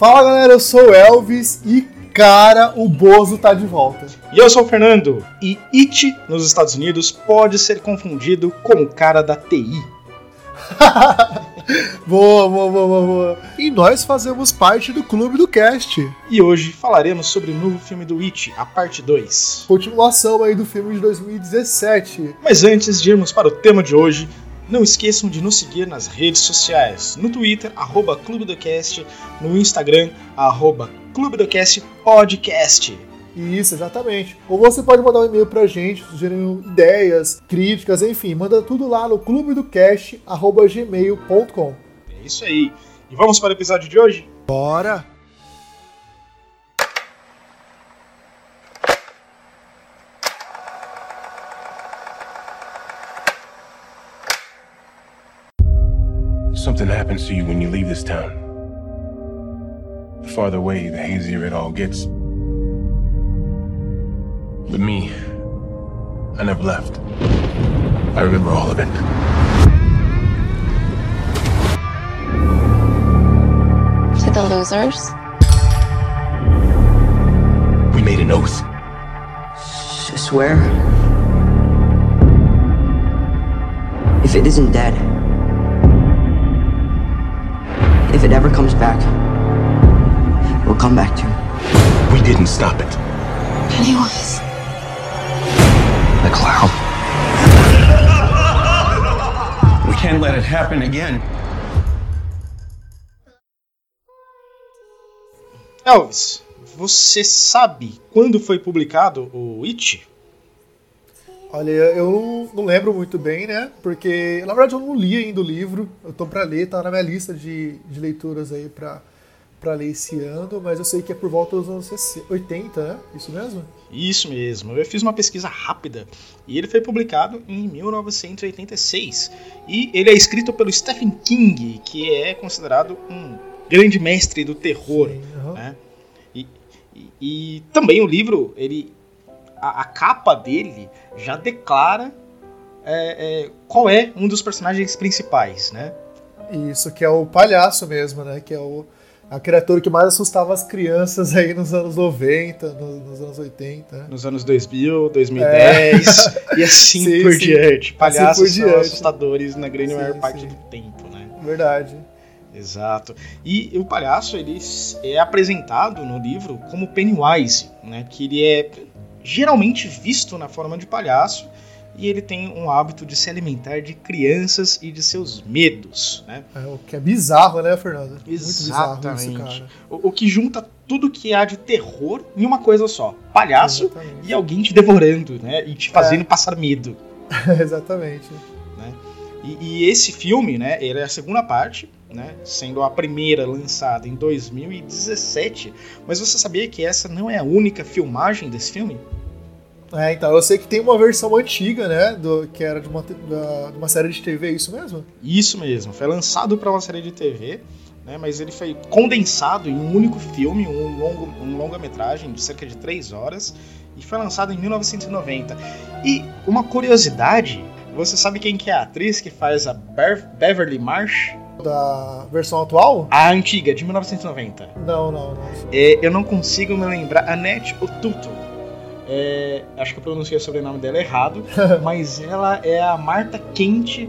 Fala galera, eu sou o Elvis e cara, o Bozo tá de volta. E eu sou o Fernando. E IT nos Estados Unidos pode ser confundido com o cara da TI. boa, boa, boa, boa, boa. E nós fazemos parte do Clube do Cast. E hoje falaremos sobre o novo filme do It, a parte 2. Continuação aí do filme de 2017. Mas antes de irmos para o tema de hoje, não esqueçam de nos seguir nas redes sociais, no Twitter, arroba Clube do Cast, no Instagram, arroba Clube do Cast Podcast. Isso, exatamente. Ou você pode mandar um e-mail pra gente, sugerindo ideias, críticas, enfim, manda tudo lá no clubedocast.gmail.com. É isso aí. E vamos para o episódio de hoje? Bora! Happens to you when you leave this town. The farther away, the hazier it all gets. But me, I never left. I remember all of it. To the losers? We made an oath. S- swear? If it isn't dead, if it ever comes back, we'll come back to it. We didn't stop it. Pennywise. The clown. We can't let it happen again. Elvis, você sabe quando foi publicado o It? Olha, eu não lembro muito bem, né? Porque, na verdade, eu não li ainda o livro. Eu tô pra ler, tá na minha lista de, de leituras aí pra, pra ler esse ano, mas eu sei que é por volta dos anos 60, 80, né? Isso mesmo? Isso mesmo. Eu fiz uma pesquisa rápida e ele foi publicado em 1986. E ele é escrito pelo Stephen King, que é considerado um grande mestre do terror. Sim, aham. né? E, e- e também o livro, ele a, a capa dele já declara é, é, qual é um dos personagens principais, né? Isso, que é o palhaço mesmo, né? Que é o, a criatura que mais assustava as crianças aí nos anos 90, no- nos, anos 80. né? Nos anos 2000, 2010 e assim Sim, por sim. diante. Palhaços Assim por são diante. assustadores na grande Sim, maior parte do tempo, né? Verdade. Exato. E o palhaço ele é apresentado no livro como Pennywise, né? Que ele é geralmente visto na forma de palhaço e ele tem um hábito de se alimentar de crianças e de seus medos, né? É, o que é bizarro, né, Fernando? Muito Exatamente. bizarro isso, cara. O, o que junta tudo que há de terror em uma coisa só: palhaço Exatamente. e alguém te devorando, né? E te fazendo É. passar medo. Exatamente. E, e esse filme, né, ele é a segunda parte, né, sendo a primeira lançada em 2017. Mas você sabia que essa não é a única filmagem desse filme? É, então, eu sei que tem uma versão antiga, né, do, que era de uma, da- de uma série de TV, é isso mesmo? Isso mesmo, foi lançado para uma série de TV, né, mas ele foi condensado em um único filme, um, longo, um longa-metragem de cerca de 3 horas, e foi lançado em 1990. E uma curiosidade, você sabe quem que é a atriz que faz a Bev- Beverly Marsh? Da versão atual? A antiga, de 1990. Não, não, não. É, eu não consigo me lembrar. Annette Otuto. É, acho que eu pronunciei o sobrenome dela errado, mas ela é a Marta Kent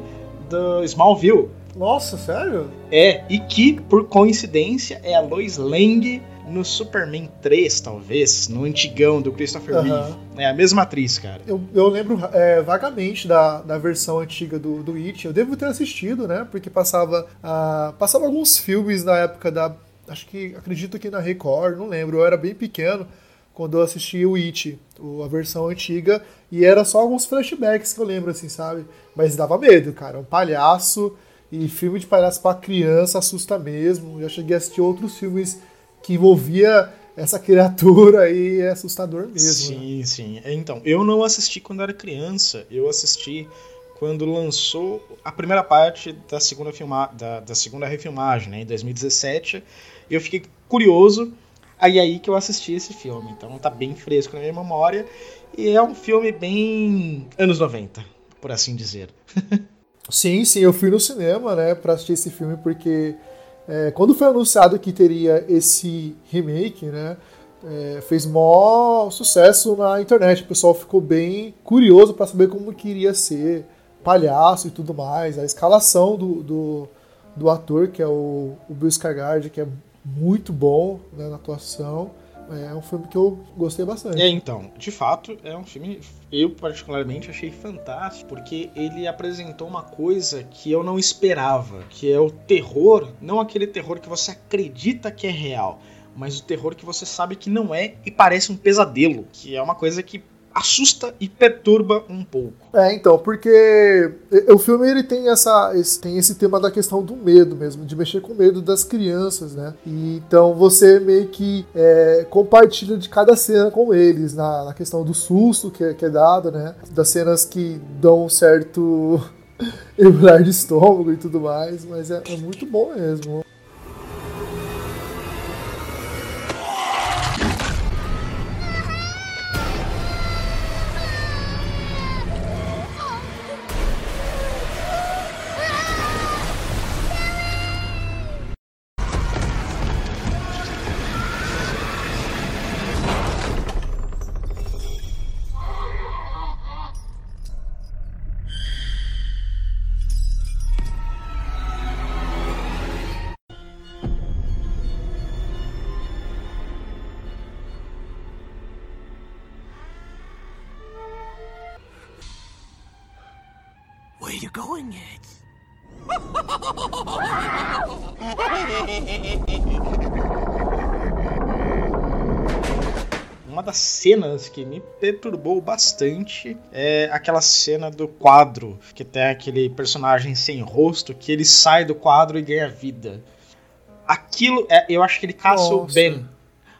do Smallville. Nossa, sério? É, e que, por coincidência, é a Lois Lane no Superman 3, talvez, no antigão do Christopher Aham. Reeve. É a mesma atriz, cara. Eu, eu lembro é, vagamente da, da versão antiga do, do It. Eu devo ter assistido, né? Porque passava, ah, passava alguns filmes na época da. Acho que. Acredito que na Record, não lembro. Eu era bem pequeno quando eu assisti o It, a versão antiga. E era só alguns flashbacks que eu lembro, assim, sabe? Mas dava medo, cara. Um palhaço. E filme de palhaço pra criança assusta mesmo. Já cheguei a assistir outros filmes que envolvia essa criatura e é assustador mesmo. né? Sim, sim. Então, eu não assisti quando era criança. Eu assisti quando lançou a primeira parte da segunda, filma da, da segunda refilmagem, né, em 2017. Eu fiquei curioso, aí aí que eu assisti esse filme. Então tá bem fresco na minha memória. E é um filme bem anos 90, por assim dizer. Sim, sim, eu fui no cinema, né, pra assistir esse filme porque é, quando foi anunciado que teria esse remake, né? É, fez maior sucesso na internet. O pessoal ficou bem curioso para saber como que iria ser palhaço e tudo mais. A escalação do, do, do ator, que é o, o Bill Skarsgård, que é muito bom né, na atuação. É um filme que eu gostei bastante. É, então, de fato, é um filme eu particularmente achei fantástico, porque ele apresentou uma coisa que eu não esperava, que é o terror, não aquele terror que você acredita que é real, mas o terror que você sabe que não é e parece um pesadelo, que é uma coisa que assusta e perturba um pouco. É, então, porque o filme ele tem essa esse, tem esse tema da questão do medo mesmo, de mexer com o medo das crianças, né? E, então você meio que é, compartilha de cada cena com eles, na, na questão do susto que é, que é dado, né? Das cenas que dão um certo embrulhar de estômago e tudo mais, mas é, é muito bom mesmo. Cenas que me perturbou bastante é aquela cena do quadro, que tem aquele personagem sem rosto, que ele sai do quadro e ganha vida. Aquilo, é, eu acho que ele caça o. Ben.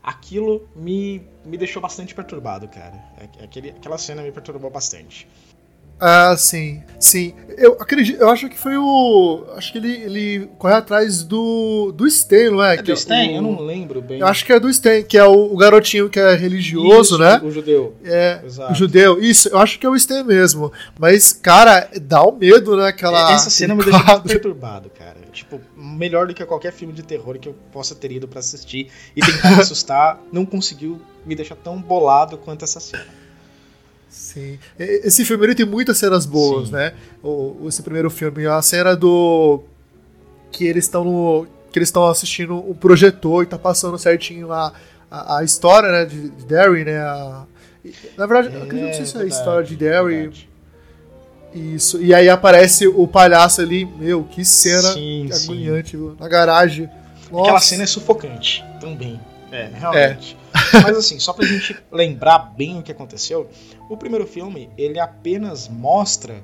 Aquilo me, me deixou bastante perturbado, cara. É- Aquele, aquela cena me perturbou bastante. Ah, sim, sim. Eu acredito, eu acho que foi o. Acho que ele, ele corre atrás do. do Stan, não é? É Que do Stan? o- Eu não lembro bem. Eu acho que é do Stan, que é o, o garotinho que é religioso, Isso, né? O judeu. É, Exato. o judeu. Isso, eu acho que é o Stan mesmo. Mas, cara, dá um medo, né? Aquela, Essa cena me deixou muito perturbado, cara. Tipo, melhor do que qualquer filme de terror que eu possa ter ido pra assistir e tentar me assustar, não conseguiu me deixar tão bolado quanto essa cena. Sim. Esse filme ele tem muitas cenas boas, Sim. né? O, esse primeiro filme, a cena do. que eles estão no. que eles estão assistindo um projetor e tá passando certinho a, a, a história, né? De, de Derry, né? a- na verdade, eu acredito que isso é a verdade, história de Derry. verdade. Isso. E aí aparece o palhaço ali, meu, que cena Sim, sim. agoniante, viu? Na garagem. Aquela Nossa. cena é sufocante também. É, realmente. Mas assim, só pra gente lembrar bem o que aconteceu, o primeiro filme, ele apenas mostra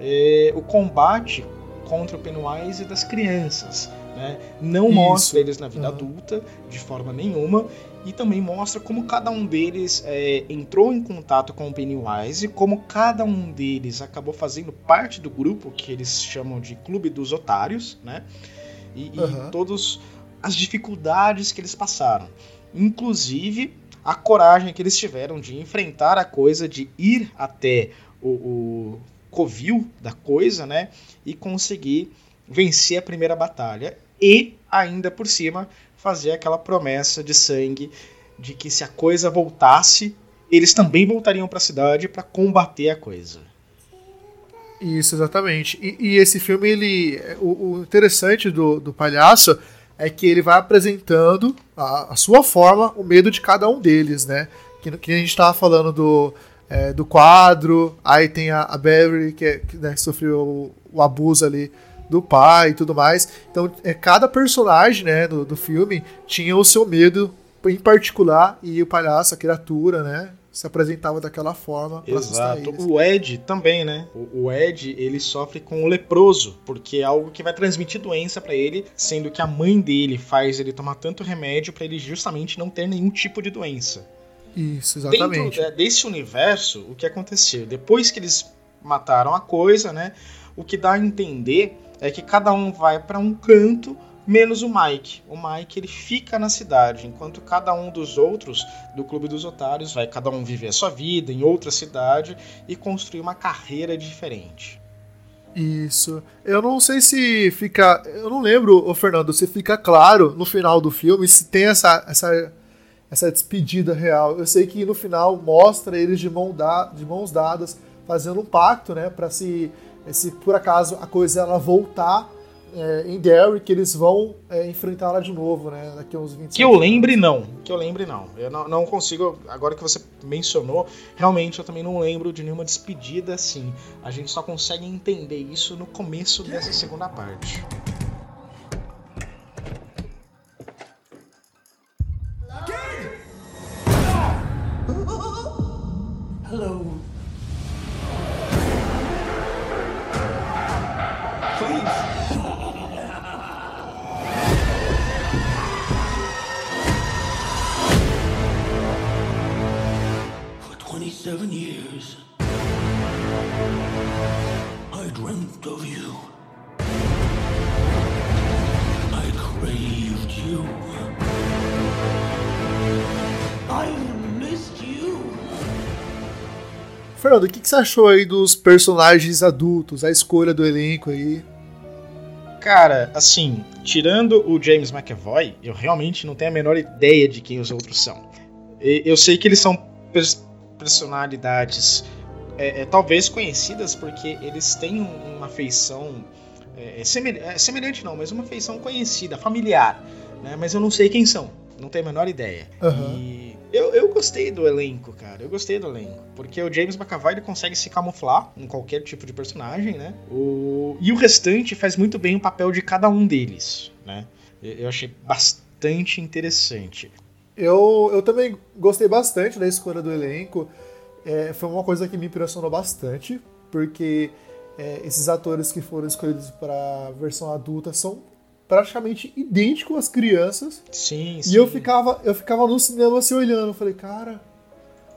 é, o combate contra o Pennywise das crianças. Né? Não Isso. mostra eles na vida Aham. adulta, de forma nenhuma, e também mostra como cada um deles é, entrou em contato com o Pennywise, como cada um deles acabou fazendo parte do grupo que eles chamam de Clube dos Otários, né? E, e Aham. todos as dificuldades que eles passaram. Inclusive, a coragem que eles tiveram de enfrentar a coisa, de ir até o, o covil da coisa, né? E conseguir vencer a primeira batalha. E, ainda por cima, fazer aquela promessa de sangue de que se a coisa voltasse, eles também voltariam para a cidade para combater a coisa. Isso, exatamente. E, e esse filme, ele. O, o interessante do, do palhaço é que ele vai apresentando a, a sua forma, o medo de cada um deles, né? Que, que a gente tava falando do, é, do quadro, aí tem a, a Beverly, que, é- que, né, sofreu o, o abuso ali do pai e tudo mais. Então, é, cada personagem né, do, do filme tinha o seu medo em particular, e o palhaço, a criatura, né? Se apresentava daquela forma Exato. O Ed também, né? O, o Ed, ele sofre com o leproso, porque é algo que vai transmitir doença pra ele, sendo que a mãe dele faz ele tomar tanto remédio pra ele justamente não ter nenhum tipo de doença. Isso, exatamente. Dentro desse universo, o que aconteceu? Depois que eles mataram a coisa, né? O que dá a entender é que cada um vai pra um canto, menos o Mike. O Mike ele fica na cidade, enquanto cada um dos outros do Clube dos Otários vai cada um viver a sua vida em outra cidade e construir uma carreira diferente. Isso. Eu não sei se fica. Eu não lembro, ô Fernando, se fica claro no final do filme se tem essa, essa, essa despedida real. Eu sei que no final mostra eles de, mão da, de mãos dadas fazendo um pacto, né? Pra se, se por acaso a coisa ela voltar é, em Derry, que eles vão é, enfrentá-la de novo, né? Daqui a uns 20 Que eu lembre, não. Que eu lembre, não. Eu não, não consigo. Agora que você mencionou, realmente eu também não lembro de nenhuma despedida assim. A gente só consegue entender isso no começo dessa segunda parte. Hello. Please. Fernando, o que, que você achou aí dos personagens adultos, a escolha do elenco aí? Cara, assim, tirando o James McAvoy, eu realmente não tenho a menor ideia de quem os outros são. Eu sei que eles são pers- personalidades é, é, talvez conhecidas porque eles têm um- uma feição é, é, semel- é, semelhante não, mas uma feição conhecida, familiar, né? Mas eu não sei quem são, não tenho a menor ideia. Aham. E eu, eu gostei do elenco, cara. Eu gostei do elenco. Porque o James McAvoy ele consegue se camuflar em qualquer tipo de personagem, né? O... E o restante faz muito bem o papel de cada um deles, né? Eu achei bastante interessante. Eu, eu também gostei bastante da escolha do elenco. É, foi uma coisa que me impressionou bastante, porque é, esses atores que foram escolhidos para a versão adulta são praticamente idênticos às crianças. Sim, E eu ficava, eu ficava no cinema assim olhando, eu falei, cara,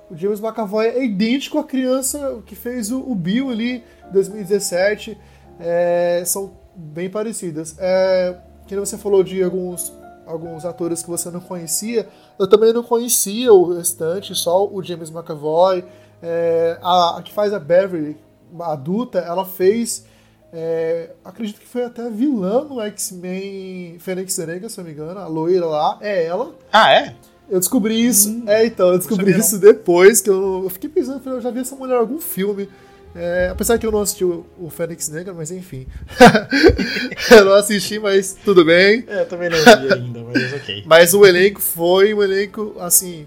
o James McAvoy é idêntico à criança que fez o, o Bill ali em 2017. É, são bem parecidas. É, que você falou de alguns, alguns atores que você não conhecia, eu também não conhecia o restante, só o James McAvoy. É, a, a que faz a Beverly, a adulta, ela fez. É, acredito que foi até vilã no X-Men Fênix Negra, se eu não me engano, a loira lá, é ela. Ah, é? Eu descobri isso. é, então, eu descobri isso depois, que eu, eu fiquei pensando, eu já vi essa mulher em algum filme. É, apesar que eu não assisti o, o Fênix Negra, mas enfim. eu não assisti, mas tudo bem. É, eu também não vi ainda, mas ok. Mas o elenco foi um elenco, assim,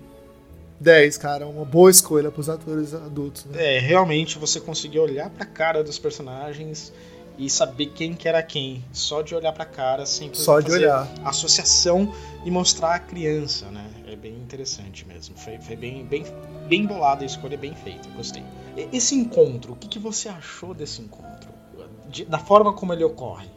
10, cara. Uma boa escolha pros atores adultos, né? É, realmente você conseguiu olhar pra cara dos personagens e saber quem que era quem. Só de olhar pra cara, sem Só de olhar. associação e mostrar a criança, né? É bem interessante mesmo. Foi, foi bem, bem, bem bolada a escolha, bem feita. Gostei. E- Esse encontro, o que, que você achou desse encontro? De- da forma como ele ocorre?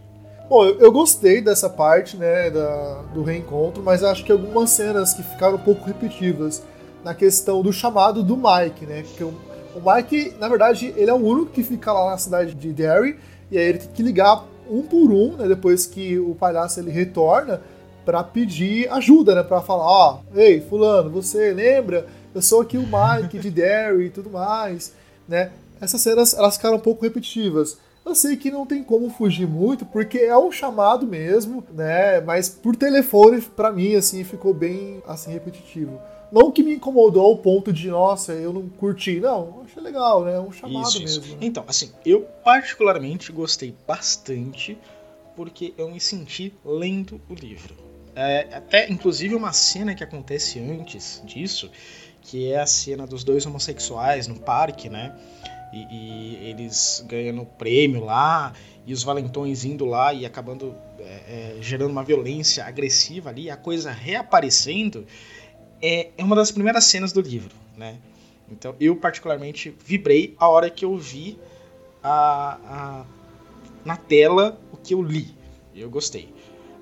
Bom, eu, eu gostei dessa parte, né, da, do reencontro, mas acho que algumas cenas que ficaram um pouco repetitivas na questão do chamado do Mike, né? Porque o, o Mike, na verdade, ele é o único que fica lá na cidade de Derry, e aí ele tem que ligar um por um, né, depois que o palhaço ele retorna, pra pedir ajuda, né, Pra falar, ó, ei, fulano, você lembra? Eu sou aqui o Mike de Derry e tudo mais, né? Essas cenas, elas ficaram um pouco repetitivas. Eu sei que não tem como fugir muito, porque é um chamado mesmo, né? Mas por telefone, pra mim, assim, ficou bem, assim, repetitivo. Não que me incomodou ao ponto de, nossa, eu não curti. Não, achei legal, né? É um chamado Isso, isso. mesmo. né? Então, assim, eu particularmente gostei bastante porque eu me senti lendo o livro. É, até, inclusive, uma cena que acontece antes disso, que é a cena dos dois homossexuais no parque, né? E, e eles ganhando prêmio lá, e os valentões indo lá e acabando é, é, gerando uma violência agressiva ali, a coisa reaparecendo, é, é uma das primeiras cenas do livro, né? Então eu particularmente vibrei a hora que eu vi a, a- na tela o que eu li. Eu gostei.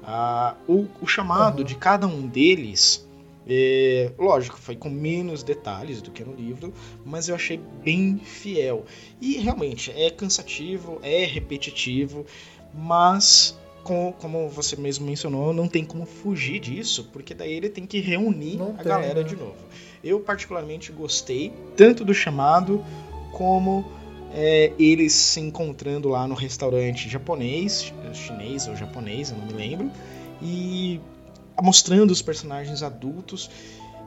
Ah, o, o chamado Uhum. de cada um deles, é, lógico, foi com menos detalhes do que no livro, mas eu achei bem fiel. E realmente é cansativo, é repetitivo, mas com- como você mesmo mencionou, não tem como fugir disso, porque daí ele tem que reunir Não a tem, galera né? de novo. Eu particularmente gostei tanto do chamado como é, eles se encontrando lá no restaurante japonês, chinês ou japonês, eu não me lembro, e mostrando os personagens adultos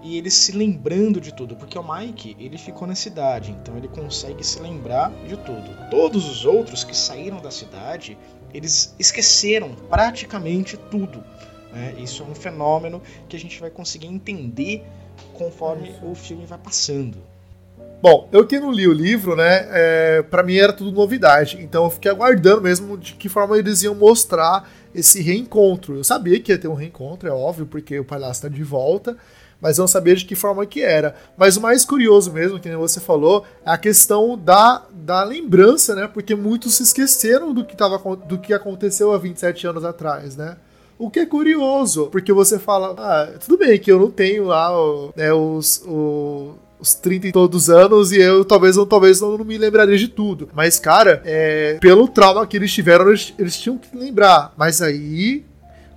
e eles se lembrando de tudo, porque o Mike ele ficou na cidade, então ele consegue se lembrar de tudo. Todos os outros que saíram da cidade, eles esqueceram praticamente tudo. Né? Isso é um fenômeno que a gente vai conseguir entender conforme o filme vai passando. Bom, eu que não li o livro, né, é, para mim era tudo novidade, então eu fiquei aguardando mesmo de que forma eles iam mostrar esse reencontro. Eu sabia que ia ter um reencontro, é óbvio, porque o palhaço tá de volta, mas eu não sabia de que forma que era. Mas o mais curioso mesmo, que você falou, é a questão da, da lembrança, né? Porque muitos se esqueceram do que, tava, do que aconteceu há 27 anos atrás, né? O que é curioso, porque você fala, ah, tudo bem que eu não tenho lá né, os, o, os 30 e todos os anos e eu talvez, eu, talvez não, não me lembraria de tudo. Mas, cara, é, pelo trauma que eles tiveram, eles, eles tinham que lembrar. Mas aí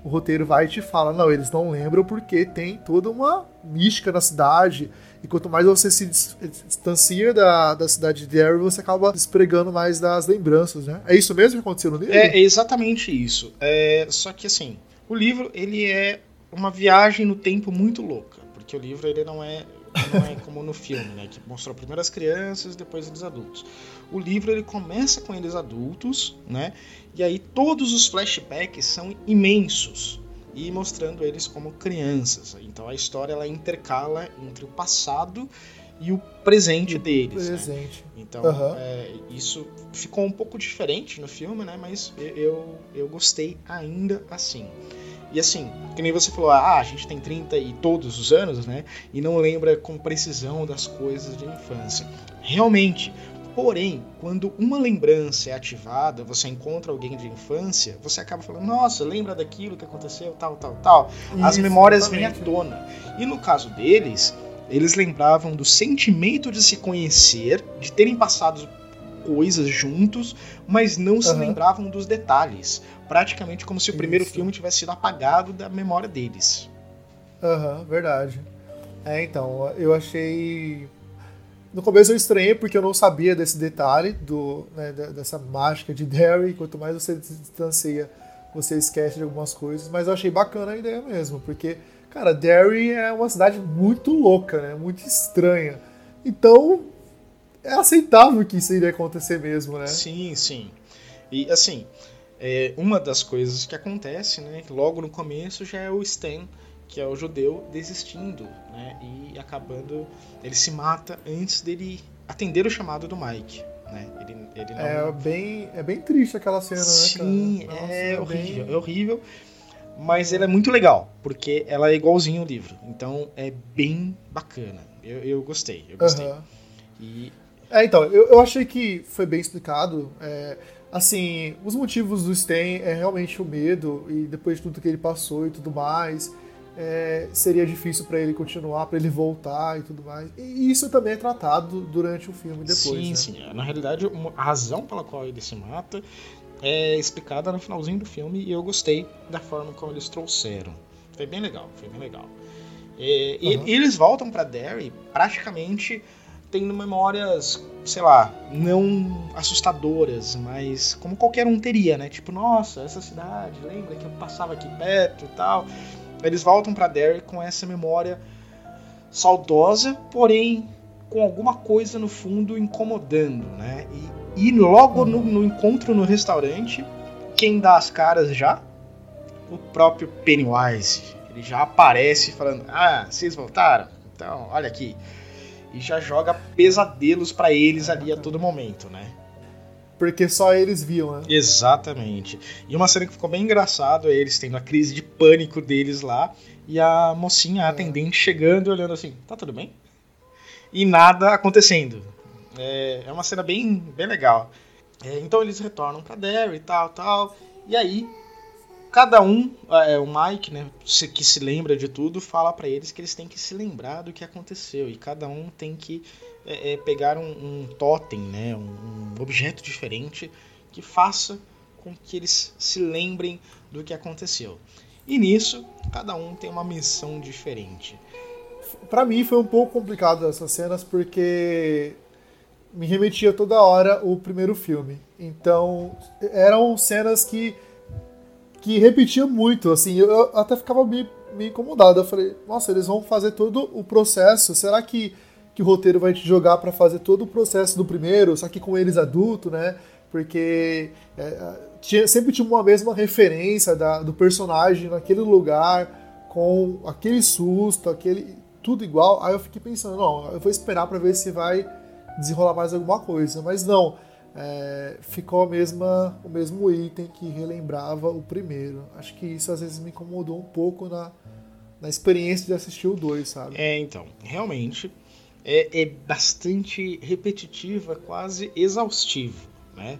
o roteiro vai e te fala, não, eles não lembram porque tem toda uma mística na cidade. E quanto mais você se distancia da, da cidade de Derry, você acaba despregando mais das lembranças, né? É isso mesmo que aconteceu no livro? É, é exatamente isso. É, só que assim, o livro ele é uma viagem no tempo muito louca, porque o livro ele não é não é como no filme, né, que mostrou primeiro as crianças, depois eles adultos. O livro ele começa com eles adultos, né? E aí todos os flashbacks são imensos e mostrando eles como crianças. Então a história ela intercala entre o passado e o presente deles. Né? Presente. Né? Então uhum. é, isso ficou um pouco diferente no filme, né? Mas eu, eu gostei ainda assim. E assim, que nem você falou, ah, a gente tem 30 e todos os anos, né? E não lembra com precisão das coisas de infância. Realmente, Porém, quando uma lembrança é ativada, você encontra alguém de infância, você acaba falando, nossa, lembra daquilo que aconteceu, tal, tal, tal. Isso, As memórias vêm à tona. E no caso deles, eles lembravam do sentimento de se conhecer, de terem passado coisas juntos, mas não uhum. se lembravam dos detalhes. Praticamente como se o primeiro Isso. filme tivesse sido apagado da memória deles. Aham, uhum, verdade. É, então, eu achei. No começo eu estranhei porque eu não sabia desse detalhe, do, né, dessa mágica de Derry. Quanto mais você se distancia, você esquece de algumas coisas. Mas eu achei bacana a ideia mesmo, porque, cara, Derry é uma cidade muito louca, né? Muito estranha. Então, é aceitável que isso iria acontecer mesmo, né? Sim, sim. E assim, é, uma das coisas que acontece, né, logo no começo já é o Stan, que é o judeu, desistindo, né, e acabando, ele se mata antes dele atender o chamado do Mike. Né? Ele, ele não... é, bem, é bem triste aquela cena, Sim, né? Sim, é, é horrível, bem... é horrível. Mas ele é muito legal, porque ela é igualzinho ao livro. Então é bem bacana. Eu, eu gostei, eu gostei. Uhum. E é, então, eu, eu achei que foi bem explicado. É, assim, os motivos do Sten é realmente o medo, e depois de tudo que ele passou e tudo mais, é, seria difícil para ele continuar, para ele voltar e tudo mais. E isso também é tratado durante o filme depois. Sim, né? sim. Na realidade, a razão pela qual ele se mata é explicada no finalzinho do filme e eu gostei da forma como eles trouxeram. Foi bem legal, foi bem legal. É, uhum. e, e eles voltam para Derry praticamente tendo memórias, sei lá, não assustadoras, mas como qualquer um teria, né? Tipo, nossa, essa cidade, lembra que eu passava aqui perto e tal. Eles voltam para Derry com essa memória saudosa, porém com alguma coisa no fundo incomodando, né? E, e logo no, no encontro no restaurante, quem dá as caras já? O próprio Pennywise. Ele já aparece falando: Ah, vocês voltaram? Então, olha aqui e já joga pesadelos para eles ali a todo momento, né? Porque só eles viam, né? Exatamente. E uma cena que ficou bem engraçado é eles tendo a crise de pânico deles lá e a mocinha, a é. atendente, chegando e olhando assim: tá tudo bem? E nada acontecendo. É, é uma cena bem, bem legal. É, então eles retornam pra Derry e tal, tal. E aí cada um, é, o Mike, né, que se lembra de tudo, fala para eles que eles têm que se lembrar do que aconteceu e cada um tem que é, é, pegar um, um totem, né, um, um, objeto diferente que faça com que eles se lembrem do que aconteceu. E nisso, cada um tem uma missão diferente. Para mim foi um pouco complicado essas cenas porque me remetia toda hora o primeiro filme. Então, eram cenas que que repetia muito, assim, eu até ficava meio incomodado. Eu falei, nossa, eles vão fazer todo o processo. Será que, que o roteiro vai te jogar para fazer todo o processo do primeiro, só que com eles adulto, né? Porque é, tinha, sempre tinha uma mesma referência da, do personagem naquele lugar, com aquele susto, aquele tudo igual. Aí eu fiquei pensando, não, eu vou esperar para ver se vai desenrolar mais alguma coisa. Mas não, é, ficou a mesma, o mesmo item que relembrava o primeiro. Acho que isso às vezes me incomodou um pouco na, na experiência de assistir o 2, sabe? É, então, realmente é, é bastante repetitiva, quase exaustivo, né?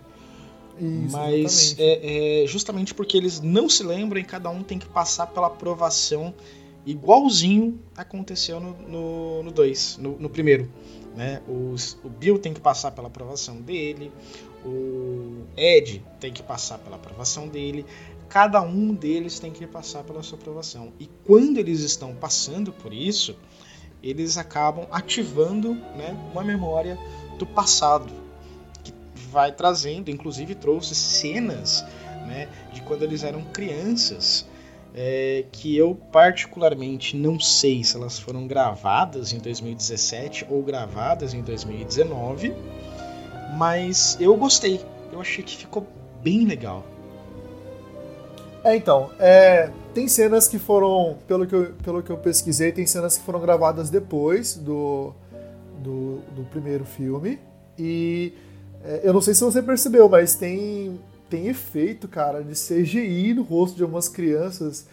Isso, Mas é, é justamente porque eles não se lembram e cada um tem que passar pela aprovação igualzinho aconteceu no 2, no, no, no, primeiro. Né? Os, o Bill tem que passar pela aprovação dele, o Ed tem que passar pela aprovação dele, cada um deles tem que passar pela sua aprovação. E quando eles estão passando por isso, eles acabam ativando né, uma memória do passado, que vai trazendo, inclusive trouxe cenas né, de quando eles eram crianças é, que eu particularmente não sei se elas foram gravadas em 2017 ou gravadas em 2019, mas eu gostei. Eu achei que ficou bem legal. É, então, é, tem cenas que foram, pelo que, eu, pelo que eu pesquisei, tem cenas que foram gravadas depois do, do, do primeiro filme. E é, eu não sei se você percebeu, mas tem tem efeito, cara, de CGI no rosto de algumas crianças.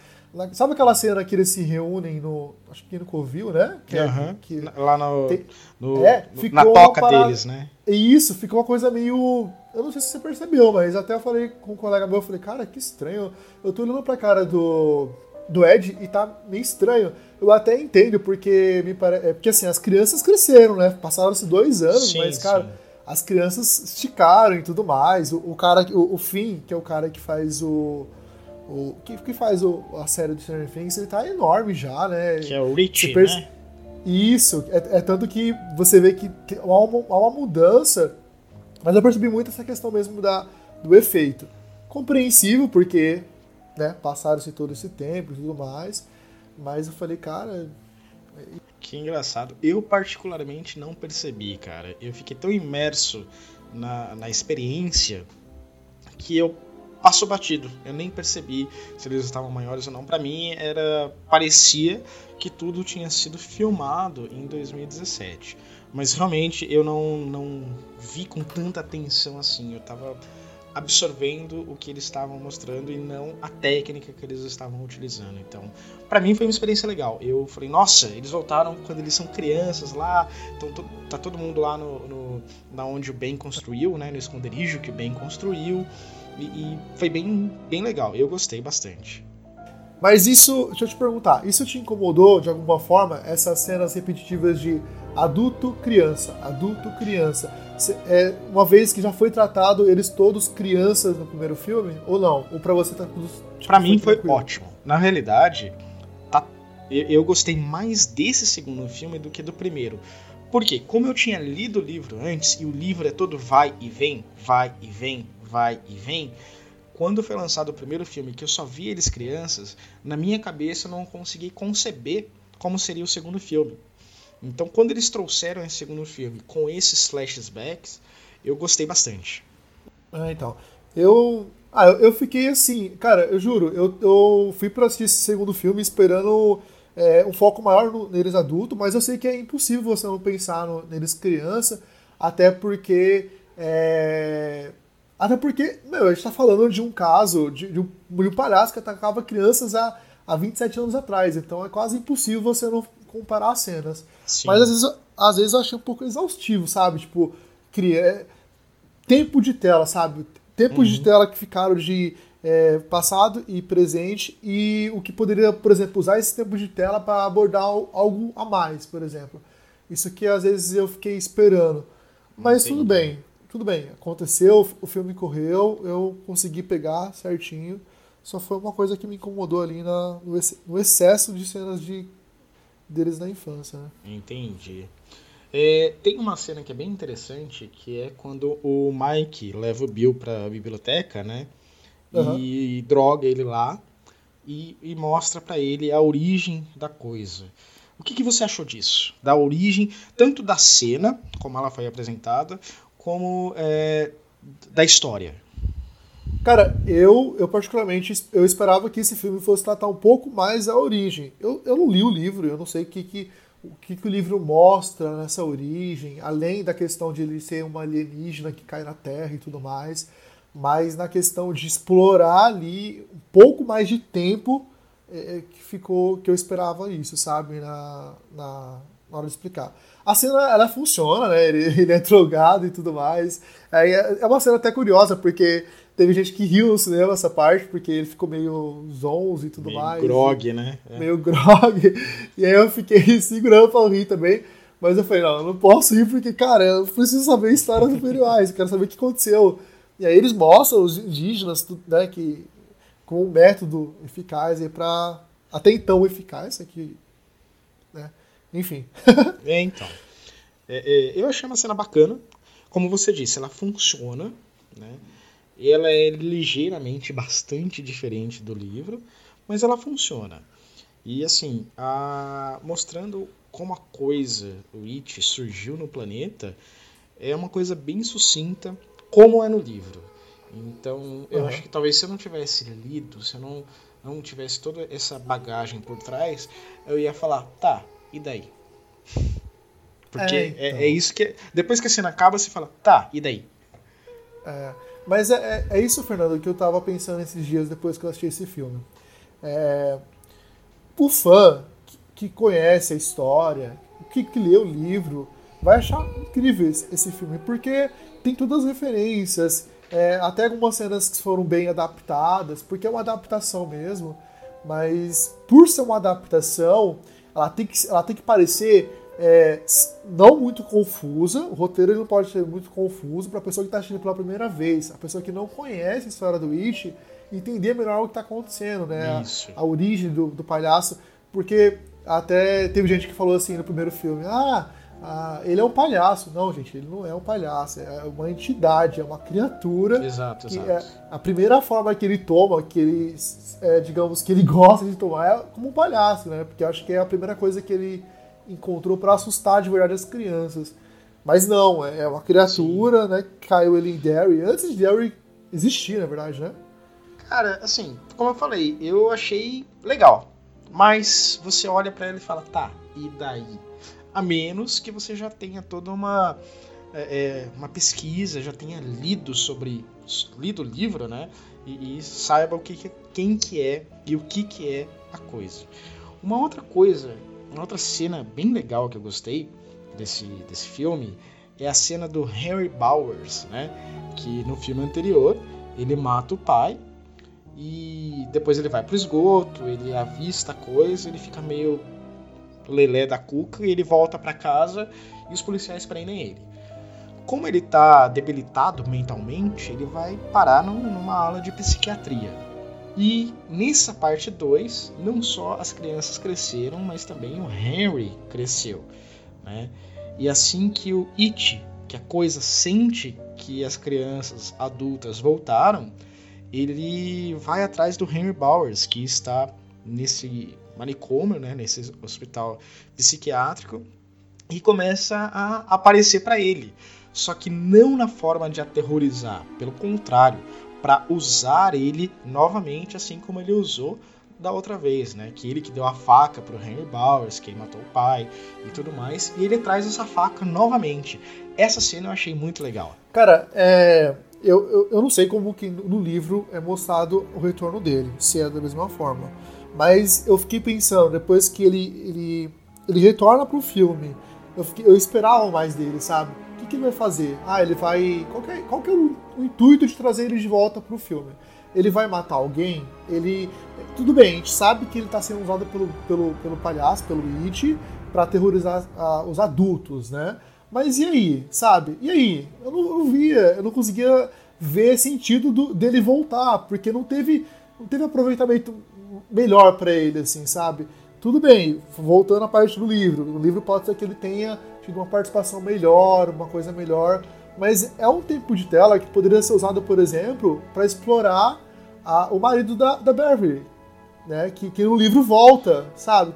Sabe aquela cena que eles se reúnem no. Acho que no Covil, né? Que uhum. que Lá no. Tem, no é, na toca parada, deles, né? Isso, ficou uma coisa meio. Eu não sei se você percebeu, mas até eu falei com um colega meu, eu falei, cara, que estranho. Eu tô olhando pra cara do, do Ed e tá meio estranho. Eu até entendo, porque me parece. É porque assim, as crianças cresceram, né? Passaram-se dois anos, sim, mas, cara. Sim as crianças esticaram e tudo mais. O, o cara, o, o Finn, que é o cara que faz o. o que, que faz o, a série do Stranger Things, ele tá enorme já, né? Que é o Rich, perce... né? Isso, é, é, tanto que você vê que há uma, há uma mudança, mas eu percebi muito essa questão mesmo da, do efeito. Compreensível, porque né, passaram-se todo esse tempo e tudo mais, mas eu falei, cara, que engraçado. Eu, particularmente, não percebi, cara. Eu fiquei tão imerso na, na experiência que eu passo batido. Eu nem percebi se eles estavam maiores ou não. Para mim, era parecia que tudo tinha sido filmado em 2017. Mas realmente eu não, não vi com tanta atenção assim. Eu tava absorvendo o que eles estavam mostrando e não a técnica que eles estavam utilizando. Então, para mim foi uma experiência legal. Eu falei, nossa, eles voltaram quando eles são crianças lá, então tá todo mundo lá no, no na onde o Ben construiu, né, no esconderijo que o Ben construiu, e, e foi bem, bem legal. Eu gostei bastante. Mas isso, deixa eu te perguntar, isso te incomodou de alguma forma essas cenas repetitivas de adulto criança, adulto criança? é, uma vez que já foi tratado eles todos crianças no primeiro filme, ou não? Ou para você tá tudo. Tipo, para mim foi, foi ótimo. Na realidade, tá, eu, eu, gostei mais desse segundo filme do que do primeiro. Porque, como eu tinha lido o livro antes, e o livro é todo vai e vem, vai e vem, vai e vem, quando foi lançado o primeiro filme, que eu só vi eles crianças, na minha cabeça eu não consegui conceber como seria o segundo filme. Então, quando eles trouxeram esse segundo filme com esses flashbacks, eu gostei bastante. Ah, então. Eu. Ah, eu fiquei assim, cara, eu juro, eu, eu fui para assistir esse segundo filme esperando é, um foco maior no, neles adultos, mas eu sei que é impossível você não pensar no, neles criança, até porque. É, até porque, meu, a gente tá falando de um caso de, de, um, de um palhaço que atacava crianças há, há 27 anos atrás, então é quase impossível você não comparar as cenas. Sim. Mas às vezes, às vezes eu achei um pouco exaustivo, sabe? Tipo, cria... É, tempo de tela, sabe? Tempos uhum. de tela que ficaram de é, passado e presente e o que poderia, por exemplo, usar esse tempo de tela para abordar algo a mais, por exemplo. Isso que às vezes eu fiquei esperando. Mas Entendi. tudo bem, tudo bem. Aconteceu, o filme correu, eu consegui pegar certinho. Só foi uma coisa que me incomodou ali na, no excesso de cenas de deles na infância, né? Entendi. É, tem uma cena que é bem interessante, que é quando o Mike leva o Bill pra biblioteca, né? Aham. E droga ele lá e, e mostra pra ele a origem da coisa. O que, que você achou disso? Da origem, tanto da cena, como ela foi apresentada, como é, da história. Cara, eu, eu particularmente eu esperava que esse filme fosse tratar um pouco mais a origem. Eu, eu não li o livro, eu não sei o que, que, o que, que o livro mostra nessa origem, além da questão de ele ser uma alienígena que cai na Terra e tudo mais, mas na questão de explorar ali um pouco mais de tempo é, é, que ficou que eu esperava isso, sabe, na, na, na hora de explicar. A cena ela funciona, né? Ele, ele é drogado e tudo mais. É é uma cena até curiosa porque teve gente que riu no cinema essa parte porque ele ficou meio zonzo e tudo Meio mais. grog, né? É. meio grog. E aí eu fiquei segurando pra rir também. Mas eu falei, não, eu não posso rir porque, cara, eu preciso saber a história do Pennywise, eu quero saber o que aconteceu. E aí eles mostram os indígenas, né, que com um método eficaz aí pra. Até então eficaz, aqui. Né? Enfim. É, então. É, é, eu achei uma cena bacana. Como você disse, ela funciona, né? E ela é ligeiramente bastante diferente do livro, mas ela funciona. E assim, a- mostrando como a coisa, o It, surgiu no planeta, é uma coisa bem sucinta, como é no livro. Então, eu Uhum. acho que talvez se eu não tivesse lido, se eu não, não tivesse toda essa bagagem por trás, eu ia falar, tá, e daí? Porque É, é, então. é isso que. Depois que a cena acaba, você fala, tá, e daí? É, mas é, é, é isso, Fernando, que eu tava pensando esses dias depois que eu assisti esse filme. É, o fã que, que conhece a história, que, que lê o livro, vai achar incrível esse, filme, porque tem todas as referências, é, até algumas cenas que foram bem adaptadas, porque é uma adaptação mesmo, mas por ser uma adaptação, ela tem que, ela tem que parecer é, não muito confusa, o roteiro não pode ser muito confuso para a pessoa que está assistindo pela primeira vez, a pessoa que não conhece a história do It, entender melhor o que está acontecendo, né? A-. A, origem do, do palhaço, porque até teve gente que falou assim no primeiro filme, ah, ah, ele é um palhaço. Não, gente, ele não é um palhaço, é uma entidade, é uma criatura Exato, exato. é a primeira forma que ele toma, que ele, é, digamos, que ele gosta de tomar é como um palhaço, né? Porque eu acho que é a primeira coisa que ele encontrou pra assustar de verdade as crianças. Mas não, é uma criatura, né? Que caiu ele em Derry, antes de Derry existir, na verdade, né? Cara, assim, como eu falei, eu achei legal. Mas você olha pra ela e fala, tá, e daí? A menos que você já tenha toda uma, é, é, uma pesquisa, já tenha lido sobre. lido o livro, né? E, e saiba o que, que- quem que é e o que, que é a coisa. Uma outra coisa, uma outra cena bem legal que eu gostei desse, desse filme é a cena do Harry Bowers, né? Que no filme anterior ele mata o pai e depois ele vai pro esgoto, ele avista a coisa, ele fica meio lelé da cuca e ele volta pra casa e os policiais prendem ele. Como ele tá debilitado mentalmente, ele vai parar num- numa aula de psiquiatria. E nessa parte 2, não só as crianças cresceram, mas também o Henry cresceu. Né? E assim que o It, que a coisa sente que as crianças adultas voltaram, ele vai atrás do Henry Bowers, que está nesse manicômio, né, nesse hospital psiquiátrico, e começa a aparecer para ele. Só que não na forma de aterrorizar, pelo contrário, para usar ele novamente, assim como ele usou da outra vez, né? Que ele que deu a faca pro Henry Bowers, que ele matou o pai e tudo mais, e ele traz essa faca novamente. Essa cena eu achei muito legal. Cara, é, eu, eu, eu não sei como que no livro é mostrado o retorno dele, se é da mesma forma. Mas eu fiquei pensando, depois que ele, ele, ele retorna pro filme, eu, fiquei- eu esperava mais dele, sabe? Que, ele vai fazer? Ah, ele vai. Qual que é, qual que é o, o intuito de trazer ele de volta pro filme? Ele vai matar alguém? Ele. Tudo bem, a gente sabe que ele tá sendo usado pelo, pelo, pelo palhaço, pelo It, pra aterrorizar os adultos, né? Mas e aí, sabe? E aí? Eu não, eu não via, eu não conseguia ver sentido do- dele voltar, porque não teve, não teve aproveitamento melhor pra ele, assim, sabe? Tudo bem, voltando à parte do livro. O livro pode ser que ele tenha tido uma participação melhor, uma coisa melhor, mas é um tempo de tela que poderia ser usado, por exemplo, para explorar a, o marido da, da Beverly, né? Que, que no livro volta, sabe?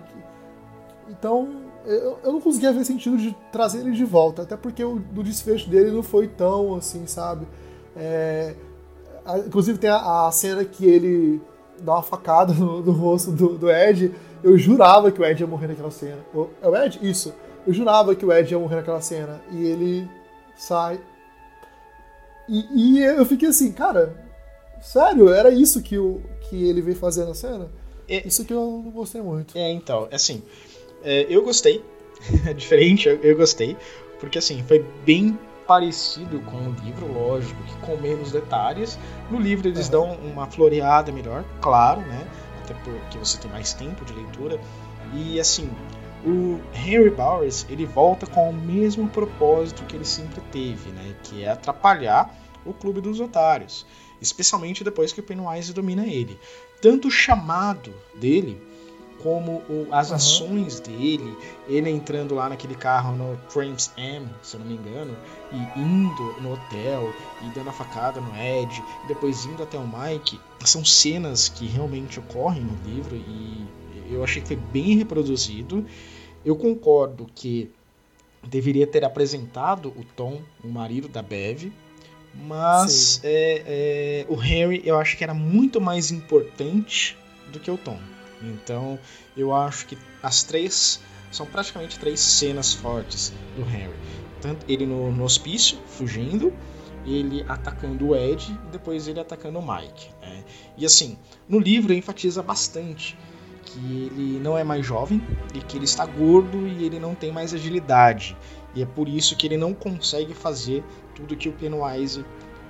Então, eu, eu não conseguia ver sentido de trazer ele de volta, até porque o desfecho dele não foi tão assim, sabe? É, a, inclusive tem a, a, cena que ele dá uma facada no, no rosto do, do Ed. Eu jurava que o Ed ia morrer naquela cena. O, é o Ed? Isso. Eu jurava que o Ed ia morrer naquela cena. E ele sai. E, e eu fiquei assim, cara, sério? Era isso que, o, que ele veio fazer na cena? É, isso que eu não gostei muito. É, então, assim, é, eu gostei. é diferente, eu, eu gostei. Porque, assim, foi bem parecido com o livro, lógico, que com menos detalhes. No livro eles uhum. dão uma floreada melhor, claro, né? Até porque você tem mais tempo de leitura. E assim, o Henry Bowers ele volta com o mesmo propósito que ele sempre teve, né? Que é atrapalhar o clube dos otários, especialmente depois que o Pennywise domina ele. Tanto o chamado dele como o, as uhum. ações dele, ele entrando lá naquele carro no Tramps M, se eu não me engano, e indo no hotel, e dando a facada no Ed, e depois indo até o Mike, são cenas que realmente ocorrem no livro e eu achei que foi bem reproduzido. Eu concordo que deveria ter apresentado o Tom, o marido da Bev, mas é, é, o Harry eu acho que era muito mais importante do que o Tom. Então eu acho que as três são praticamente três cenas fortes do Henry. Tanto ele no, no hospício, fugindo, ele atacando o Ed e depois ele atacando o Mike. Né? E assim, no livro enfatiza bastante que ele não é mais jovem e que ele está gordo e ele não tem mais agilidade. E é por isso que ele não consegue fazer tudo que o Pennywise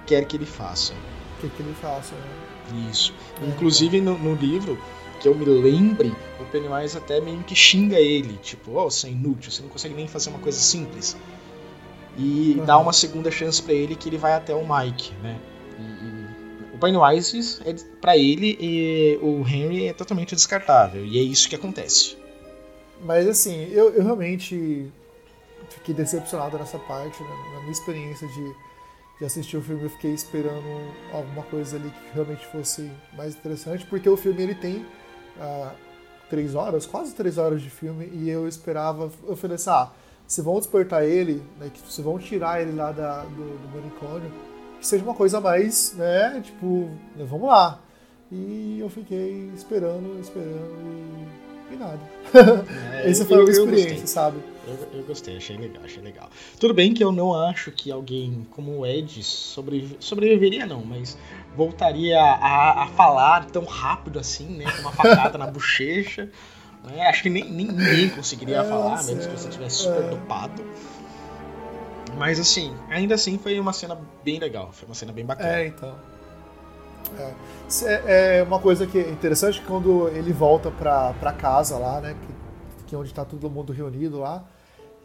quer que ele faça. Que, que ele faça, né? Isso. É, Inclusive no, no livro, que eu me lembre, o Pennywise até meio que xinga ele, tipo, oh, você é inútil, você não consegue nem fazer uma coisa simples. E uhum. dá uma segunda chance para ele que ele vai até o Mike, né? E, e o Pennywise, é, para ele, e o Henry é totalmente descartável, e é isso que acontece. Mas assim, eu, eu realmente fiquei decepcionado nessa parte, né? na minha experiência de, de assistir o filme, eu fiquei esperando alguma coisa ali que realmente fosse mais interessante, porque o filme ele tem uh, três horas, quase três horas de filme, e eu esperava, eu falei assim, ah, se vão despertar ele, né, se vão tirar ele lá da, do, do manicômio, que seja uma coisa mais, né, tipo, né, vamos lá. E eu fiquei esperando, esperando e, e nada. É, Essa foi a minha experiência, sabe? Eu, eu, gostei, achei legal, achei legal. Tudo bem que eu não acho que alguém como o Ed sobrevive, sobreviveria, não, mas voltaria a, a falar tão rápido assim, né? Com uma facada na bochecha. Né? Acho que nem, nem ninguém conseguiria é, falar, menos que você estivesse super é. dopado. Mas assim, ainda assim foi uma cena bem legal, foi uma cena bem bacana. É, então. É, é uma coisa que é interessante quando ele volta pra, pra casa lá, né? Que, que é onde tá todo mundo reunido lá.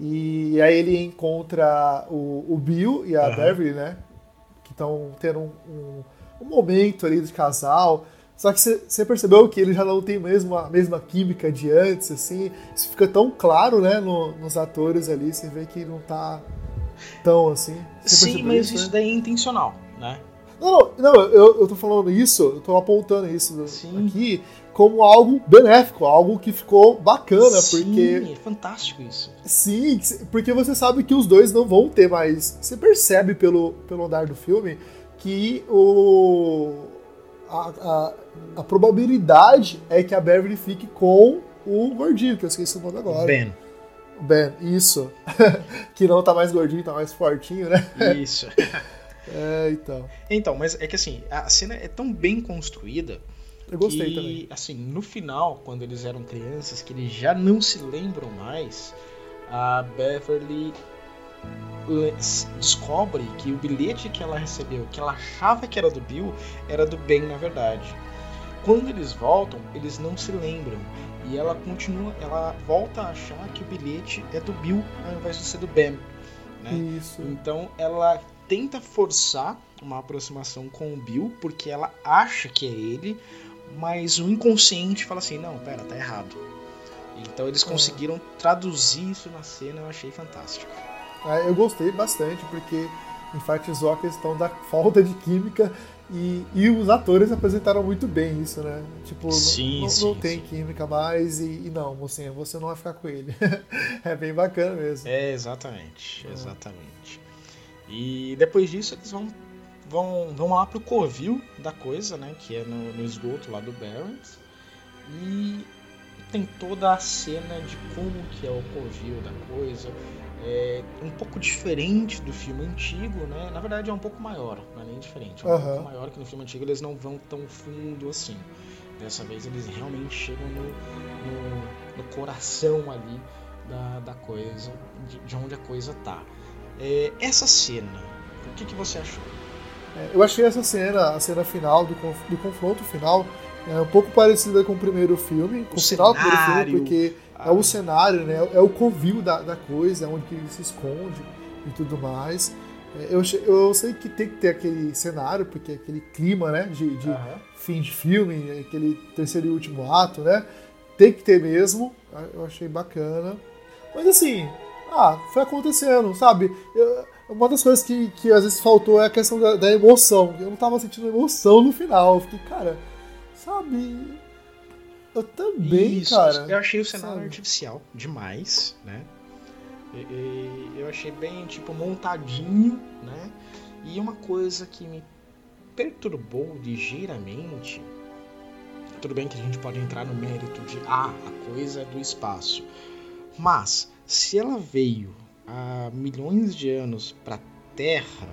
E aí ele encontra o, o Bill e a uhum. Beverly, né? Que estão tendo um, um um momento ali de casal. Só que você percebeu que ele já não tem mesmo a mesma química de antes, assim. Isso fica tão claro, né, no, nos atores ali. Você vê que não tá tão assim. Sim, mas isso, isso né? daí é intencional, né? Não, não, não eu, eu tô falando isso, eu tô apontando isso Sim. aqui como algo benéfico, algo que ficou bacana, sim, porque. É fantástico isso. Sim, porque você sabe que os dois não vão ter mais. Você percebe pelo, pelo andar do filme que o, a, a, a, probabilidade é que a Beverly fique com o gordinho, que eu esqueci o nome agora. Ben. Ben, isso. que não tá mais gordinho, tá mais fortinho, né? Isso. é, então. Então, mas é que assim, a cena é tão bem construída. Eu gostei que, também. assim, no final, quando eles eram crianças, que eles já não se lembram mais, a Beverly descobre que o bilhete que ela recebeu, que ela achava que era do Bill, era do Ben na verdade. Quando eles voltam, eles não se lembram e ela continua, ela volta a achar que o bilhete é do Bill ao invés de ser do Ben. Né? Isso. Então ela tenta forçar uma aproximação com o Bill porque ela acha que é ele, mas o inconsciente fala assim: não, pera, tá errado. Então eles conseguiram traduzir isso na cena, eu achei fantástico. É, eu gostei bastante, porque enfatizou a questão da falta de química e, e os atores apresentaram muito bem isso, né? Tipo, Sim, não, sim, não tem sim. química mais e, e não, mocinha, você não vai ficar com ele. é bem bacana mesmo. É, exatamente, exatamente. E depois disso eles vão, vão, vão lá pro covil da coisa, né? Que é no, no esgoto lá do Barrens. E tem toda a cena de como que é o covil da coisa. É um pouco diferente do filme antigo, né? Na verdade é um pouco maior, não é nem diferente. É um Aham. pouco maior que no filme antigo eles não vão tão fundo assim. Dessa vez eles realmente chegam no, no, no coração ali da, da coisa, de, de onde a coisa tá. É, essa cena, o que, que você achou? É, eu achei essa cena, a cena final do, conf- do confronto final, é um pouco parecida com o primeiro filme, com o, O final do primeiro filme, porque é a- o cenário, né? É o covil da, da coisa, é onde ele se esconde e tudo mais. É, eu, eu sei que tem que ter aquele cenário, porque é aquele clima, né? De, de fim de filme, aquele terceiro e último ato, né? Tem que ter mesmo. Eu achei bacana. Mas assim, ah, foi acontecendo, sabe? Eu- uma das coisas que, que às vezes faltou é a questão da, da emoção. Eu não tava sentindo emoção no final. Eu fiquei, cara, sabe? Eu também, Isso, cara. Eu achei o cenário sabe? artificial demais, né? E- e eu achei bem, tipo, montadinho, né? E uma coisa que me perturbou ligeiramente. Tudo bem que a gente pode entrar no mérito de, ah, a coisa é do espaço. Mas, se ela veio há milhões de anos para Terra,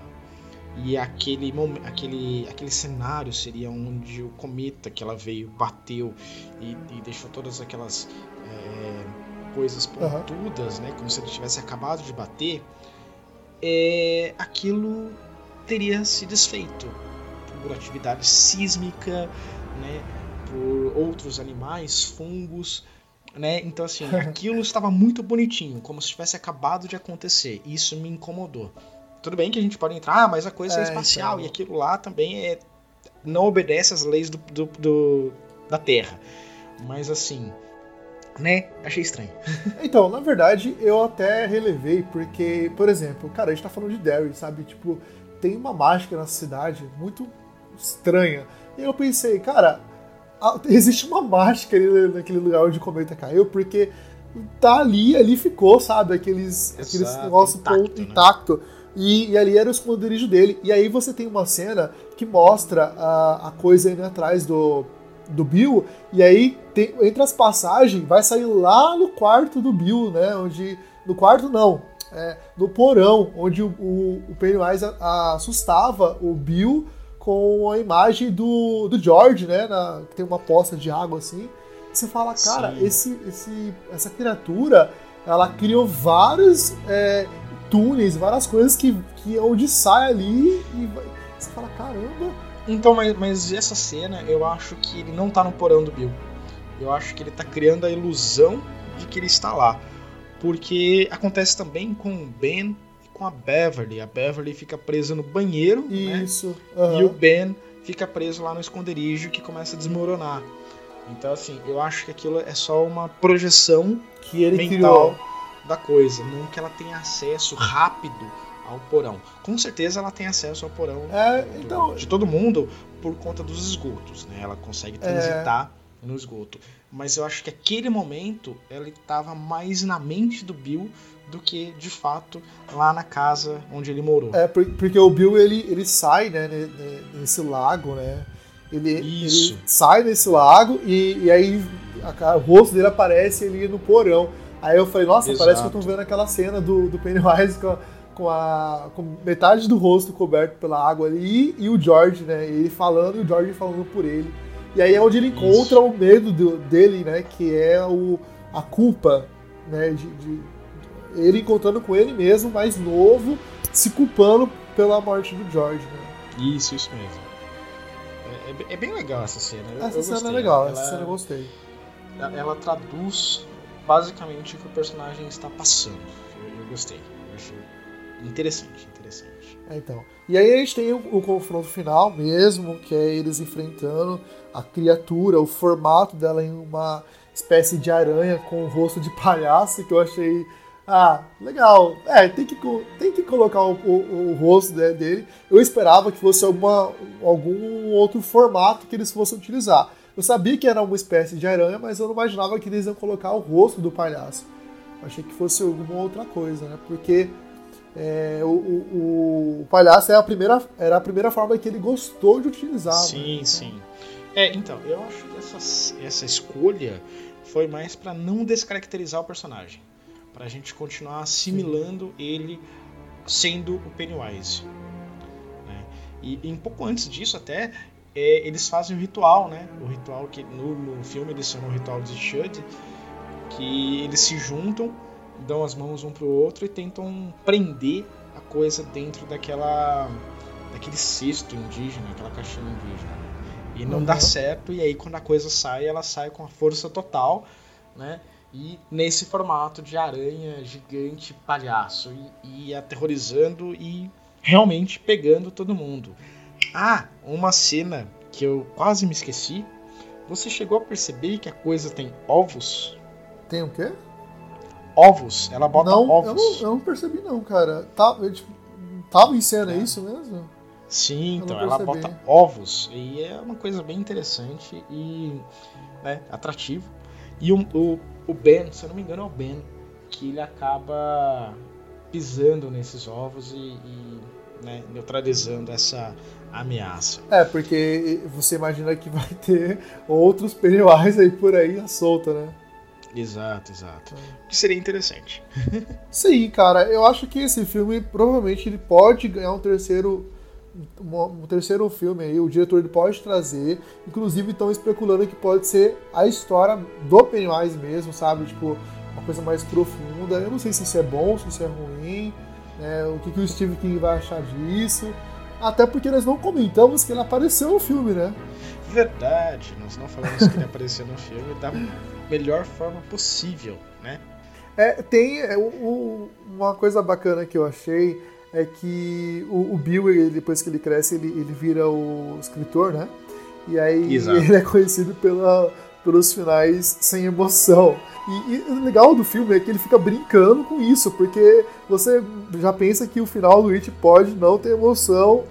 e aquele, aquele, aquele cenário seria onde o cometa que ela veio bateu e, e deixou todas aquelas é, coisas pontudas, né, como se ele tivesse acabado de bater, é, aquilo teria se desfeito por atividade sísmica, né, por outros animais, fungos, né? Então assim, aquilo estava muito bonitinho, como se tivesse acabado de acontecer. E isso me incomodou. Tudo bem que a gente pode entrar, ah, mas a coisa é, É, espacial então. e aquilo lá também é não obedece às leis do, do- do- da Terra. Mas assim, né? Achei estranho. Então, na verdade, eu até relevei, porque, por exemplo, cara, a gente tá falando de Derry, sabe? Tipo, tem uma mágica na cidade muito estranha. E eu pensei, cara, existe uma mágica ali naquele lugar onde o cometa caiu, porque tá ali, ali ficou, sabe? Aqueles, aqueles Exato, negócio intacto, ponto né? intacto. E, e ali era o esconderijo dele. E aí você tem uma cena que mostra a, a coisa indo atrás do, do Bill, e aí tem- entre as passagens vai sair lá no quarto do Bill, né? Onde. No quarto não. É, no porão, onde o, o, o Pennywise a- a- assustava o Bill com a imagem do, do George, né? Na, que tem uma poça de água assim. E você fala, cara, Sim. esse, esse, essa criatura ela criou vários é, túneis, várias coisas que, que é onde sai ali e vai- você fala, caramba, Então, mas, mas essa cena, eu acho que ele não tá no porão do Bill. Eu acho que ele tá criando a ilusão de que ele está lá. Porque acontece também com o Ben com a Beverly. A Beverly fica presa no banheiro, né? isso. E aham. o Ben fica preso lá no esconderijo que começa a desmoronar. Então, assim, eu acho que aquilo é só uma projeção que ele mental criou. da coisa, não que ela tenha acesso rápido ao porão. Com certeza ela tem acesso ao porão É, do- então- de todo mundo por conta dos esgotos, né? Ela consegue transitar É. no esgoto. Mas eu acho que aquele momento ela estava mais na mente do Bill do que de fato lá na casa onde ele morou. É, por- porque o Bill ele, ele sai, né, ne- ne- nesse lago, né? Ele, ele sai nesse lago e, e aí a o rosto dele aparece ele no porão. Aí eu falei, nossa, parece que eu tô Exato. vendo aquela cena do, do Pennywise com a, com a- com metade do rosto coberto pela água ali e o George, né? Ele falando e o George falando por ele. E aí é onde ele encontra Isso. o medo do- dele, né? Que é o, a culpa, né? De, de- ele encontrando com ele mesmo, mais novo, se culpando pela morte do George, né? Isso, isso mesmo. É, é bem- é bem legal essa cena. eu- Essa eu cena gostei. é legal, Ela- essa cena eu gostei. ela- ela traduz basicamente o que o personagem está passando. Eu, eu gostei. Eu achei interessante, interessante. É, então. E aí a gente tem o, o confronto final mesmo, que é eles enfrentando a criatura, o formato dela em uma espécie de aranha com o rosto de palhaço, que eu achei. Ah, legal. É, tem que, tem que colocar o, o- o rosto de- dele. Eu esperava que fosse alguma, algum outro formato que eles fossem utilizar. Eu sabia que era uma espécie de aranha, mas eu não imaginava que eles iam colocar o rosto do palhaço. Eu achei que fosse alguma outra coisa, né? Porque é, o, o- o palhaço é a primeira, era a primeira forma que ele gostou de utilizar. Sim, né? sim. É, então, eu acho que essa, essa escolha foi mais pra não descaracterizar o personagem. Pra gente continuar assimilando ele sendo o Pennywise. né? E, e um pouco antes disso até, é, eles fazem o ritual, né? O ritual que no, no filme eles chamam o ritual de Shud, que eles se juntam, dão as mãos um pro outro e tentam prender a coisa dentro daquela daquele cesto indígena, aquela caixinha indígena. né? E não dá Uhum. certo, e aí quando a coisa sai, ela sai com a força total, né? E nesse formato de aranha gigante palhaço, e, e aterrorizando e realmente pegando todo mundo. Ah, uma cena que eu quase me esqueci. Você chegou a perceber que a coisa tem ovos? Tem o quê? Ovos, ela bota não, eu ovos. não, eu não percebi não, cara. Tá, eu, tipo, tava em cena é isso mesmo? Sim, Eu então ela bota ovos. E é uma coisa bem interessante e né, atrativo. E o, o, o Ben, se eu não me engano, é o Ben, que ele acaba pisando nesses ovos e, e, né, neutralizando essa ameaça. É, porque você imagina que vai ter outros Pennywise aí por aí à solta, né? Exato, exato. Que seria interessante. Sim, cara, eu acho que esse filme provavelmente ele pode ganhar um terceiro um, terceiro filme aí, o diretor ele pode trazer, inclusive estão especulando que pode ser a história do Pennywise mesmo, sabe? Tipo, uma coisa mais profunda. Eu não sei se isso é bom, se isso é ruim, né? O que, que o Steve King vai achar disso. Até porque nós não comentamos que ele apareceu no filme, né? Verdade, nós não falamos que ele apareceu no filme da melhor forma possível, né? É, tem é, uma coisa bacana que eu achei é que o, o Bill, ele, depois que ele cresce, ele, ele vira o escritor, né? E aí Exato. ele é conhecido pela, pelos finais sem emoção. E, e o legal do filme é que ele fica brincando com isso, porque você já pensa que o final do It pode não ter emoção,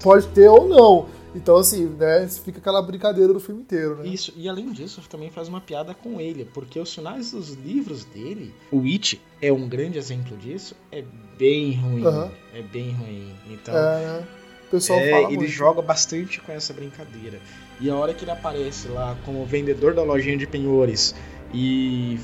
pode ter ou não. Então, assim, né, fica aquela brincadeira do filme inteiro, né? Isso, e além disso, também faz uma piada com ele, porque os finais dos livros dele, o It é um grande exemplo disso, é bem ruim. Aham. É bem ruim. Então, É, o pessoal é, fala ele muito. joga bastante com essa brincadeira. E a hora que ele aparece lá como vendedor da lojinha de penhores e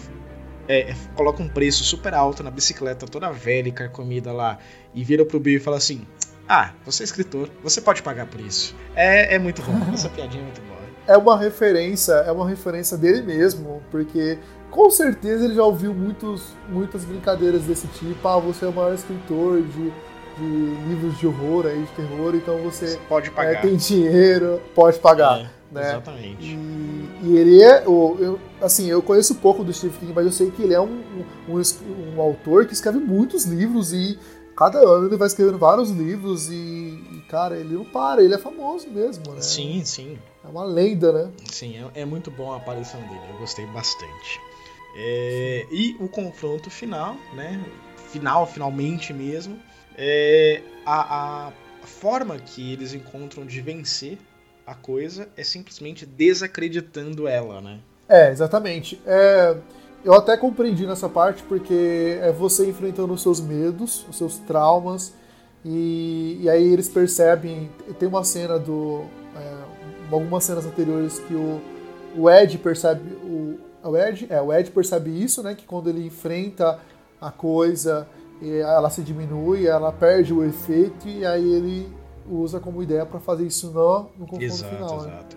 é, é, coloca um preço super alto na bicicleta toda velha e carcomida lá e vira pro Bill e fala assim: Ah, você é escritor, você pode pagar por isso. É, é muito bom, essa piadinha é muito boa. é uma referência, é uma referência dele mesmo, porque com certeza ele já ouviu muitos, muitas brincadeiras desse tipo. Ah, você é o maior escritor de, de livros de horror aí, de terror, então você Você pode é, pagar. tem dinheiro, pode pagar. É, né? Exatamente. E, e ele é, o, eu, assim, eu conheço pouco do Stephen King, mas eu sei que ele é um, um, um autor que escreve muitos livros e cada ano ele vai escrevendo vários livros e, e, cara, ele não para, ele é famoso mesmo, né? Sim, sim. É uma lenda, né? Sim, é, é muito bom a aparição dele, eu gostei bastante. É, e o confronto final, né? Final, finalmente mesmo. É, a, a forma que eles encontram de vencer a coisa é simplesmente desacreditando ela, né? É, exatamente. É, eu até compreendi nessa parte porque é você enfrentando os seus medos, os seus traumas, e, e aí eles percebem. Tem uma cena do. é, algumas cenas anteriores que o, o Ed percebe. O, o Ed? É, o isso, né? Que quando ele enfrenta a coisa, ela se diminui, ela perde o efeito, e aí ele usa como ideia para fazer isso no, no confronto Exato, final. né? exato.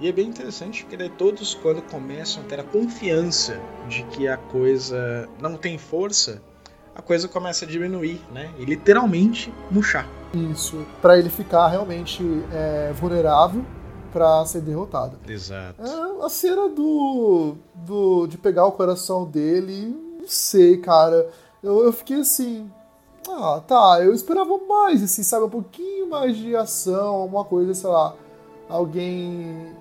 E é bem interessante porque todos, quando começam a ter a confiança de que a coisa não tem força, a coisa começa a diminuir, né? E literalmente murchar. Isso, para ele ficar realmente é, vulnerável para ser derrotado. Exato. É a cena do, do de pegar o coração dele, não sei, cara. Eu, eu fiquei assim, ah, tá, eu esperava mais, assim, sabe, um pouquinho mais de ação, alguma coisa, sei lá, alguém,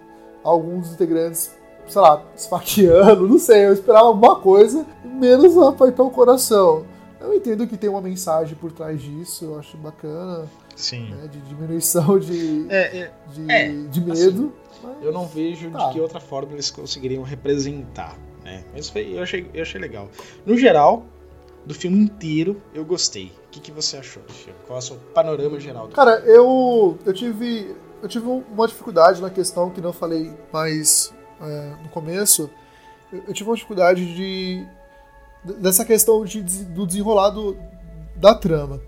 alguns integrantes, sei lá, esfaqueando, não sei, eu esperava alguma coisa, menos apertar o coração. Eu entendo que tem uma mensagem por trás disso, eu acho bacana. Sim. Né, de diminuição de, é, é, de, é, de, medo. Assim, eu não vejo tá. de que outra forma eles conseguiriam representar. Né? Mas foi, eu, achei, eu achei legal. No geral, do filme inteiro, eu gostei. O que, que você achou do filme? Qual é o seu panorama geral do Cara, filme? eu, eu tive. Eu tive uma dificuldade na questão que não falei mais é, no começo. Eu, eu tive uma dificuldade de dessa questão de, do desenrolado da trama.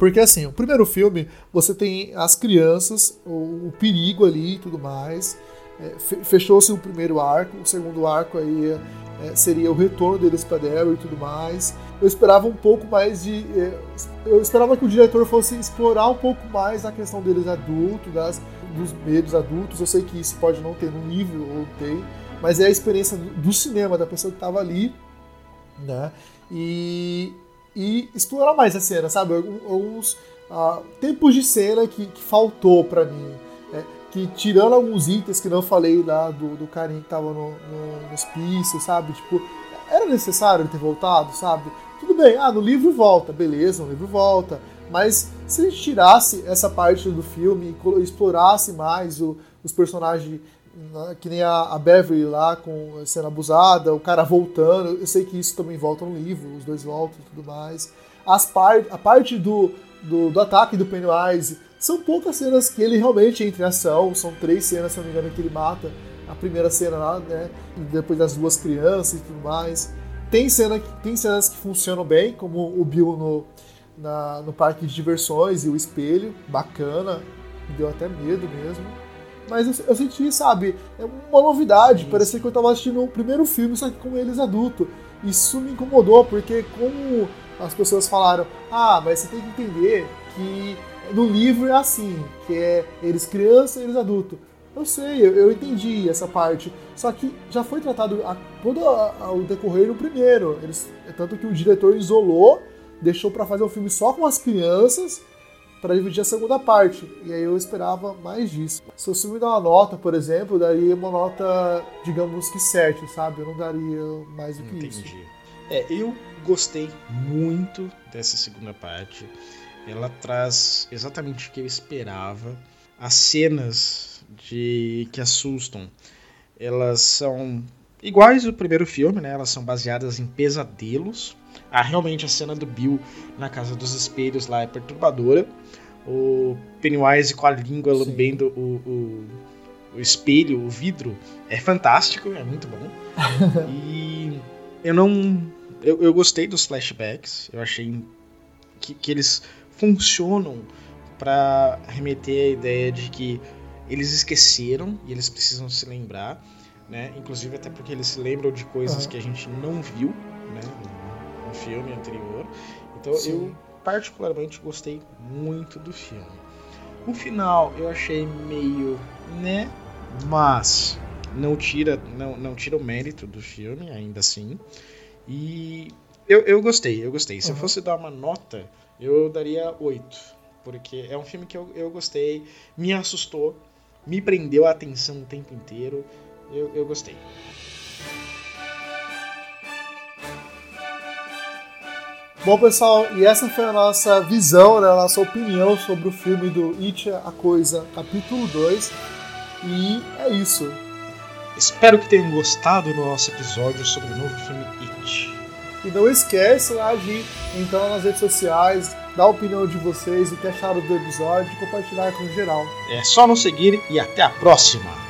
Porque assim, o primeiro filme, você tem as crianças, o, o perigo ali e tudo mais. É, Fechou-se o primeiro arco, o segundo arco aí é, seria o retorno deles para Daryl e tudo mais. Eu esperava um pouco mais de. É, eu esperava que o diretor fosse explorar um pouco mais a questão deles adultos, das, dos medos adultos. Eu sei que isso pode não ter no livro, ou tem, mas é a experiência do cinema, da pessoa que estava ali né? E, e explorar mais a cena, sabe? Alguns uh, tempos de cena que, que faltou para mim. Né? Que tirando alguns itens que não falei lá do, do carinha que tava no, no, no hospício, sabe? Tipo, era necessário ter voltado, sabe? Tudo bem, ah, no livro volta, beleza, no livro volta. Mas se ele tirasse essa parte do filme e explorasse mais o, os personagens que nem a, Beverly lá com sendo abusada, o cara voltando. Eu sei que isso também volta no livro, os dois voltam e tudo mais. As par a parte do, do, do, ataque do Pennywise são poucas cenas que ele realmente entra em ação. São três cenas, se não me engano, que ele mata. A primeira cena lá, né? Depois das duas crianças e tudo mais. Tem, cena, tem cenas que funcionam bem, como o Bill no, na, no parque de diversões e o espelho. Bacana. Me deu até medo mesmo. Mas eu, senti, sabe, é uma novidade. Isso. Parecia que eu tava assistindo o primeiro filme, só que com eles adultos. Isso me incomodou, porque como as pessoas falaram, ah, mas você tem que entender que no livro é assim, que é eles criança e eles adultos. Eu sei, eu, eu, entendi essa parte. Só que já foi tratado a, todo a, a, o decorrer no primeiro. Eles, tanto que o diretor isolou, deixou para fazer o filme só com as crianças para dividir a segunda parte. E aí eu esperava mais disso. Se me dar uma nota, por exemplo, eu daria uma nota, digamos que 7, sabe? Eu não daria mais do que Entendi. isso. É, eu gostei muito dessa segunda parte. Ela traz exatamente o que eu esperava. As cenas de que assustam, elas são iguais ao primeiro filme, né? Elas são baseadas em pesadelos. Ah, realmente a cena do Bill na casa dos espelhos lá é perturbadora. O Pennywise com a língua Sim. lambendo o, o, o, espelho, o vidro, é fantástico, é muito bom. e eu não. Eu, eu gostei dos flashbacks, eu achei que, que eles funcionam para remeter a ideia de que eles esqueceram e eles precisam se lembrar, né? Inclusive até porque eles se lembram de coisas uhum. que a gente não viu, né? no filme anterior. Então Sim. eu particularmente gostei muito do filme. O final eu achei meio, né, mas não tira não, não tira o mérito do filme ainda assim. E eu, eu gostei, eu gostei. Se uhum. eu fosse dar uma nota, eu daria 8. Porque é um filme que eu, eu gostei, me assustou, me prendeu a atenção o tempo inteiro. Eu, eu gostei. Bom, pessoal, e essa foi a nossa visão, né, a nossa opinião sobre o filme do It, a Coisa, capítulo 2. E é isso. Espero que tenham gostado do nosso episódio sobre o novo filme It. E não esquece lá de entrar nas redes sociais, dar a opinião de vocês, o que acharam do episódio e compartilhar com geral. É só nos seguir e até a próxima!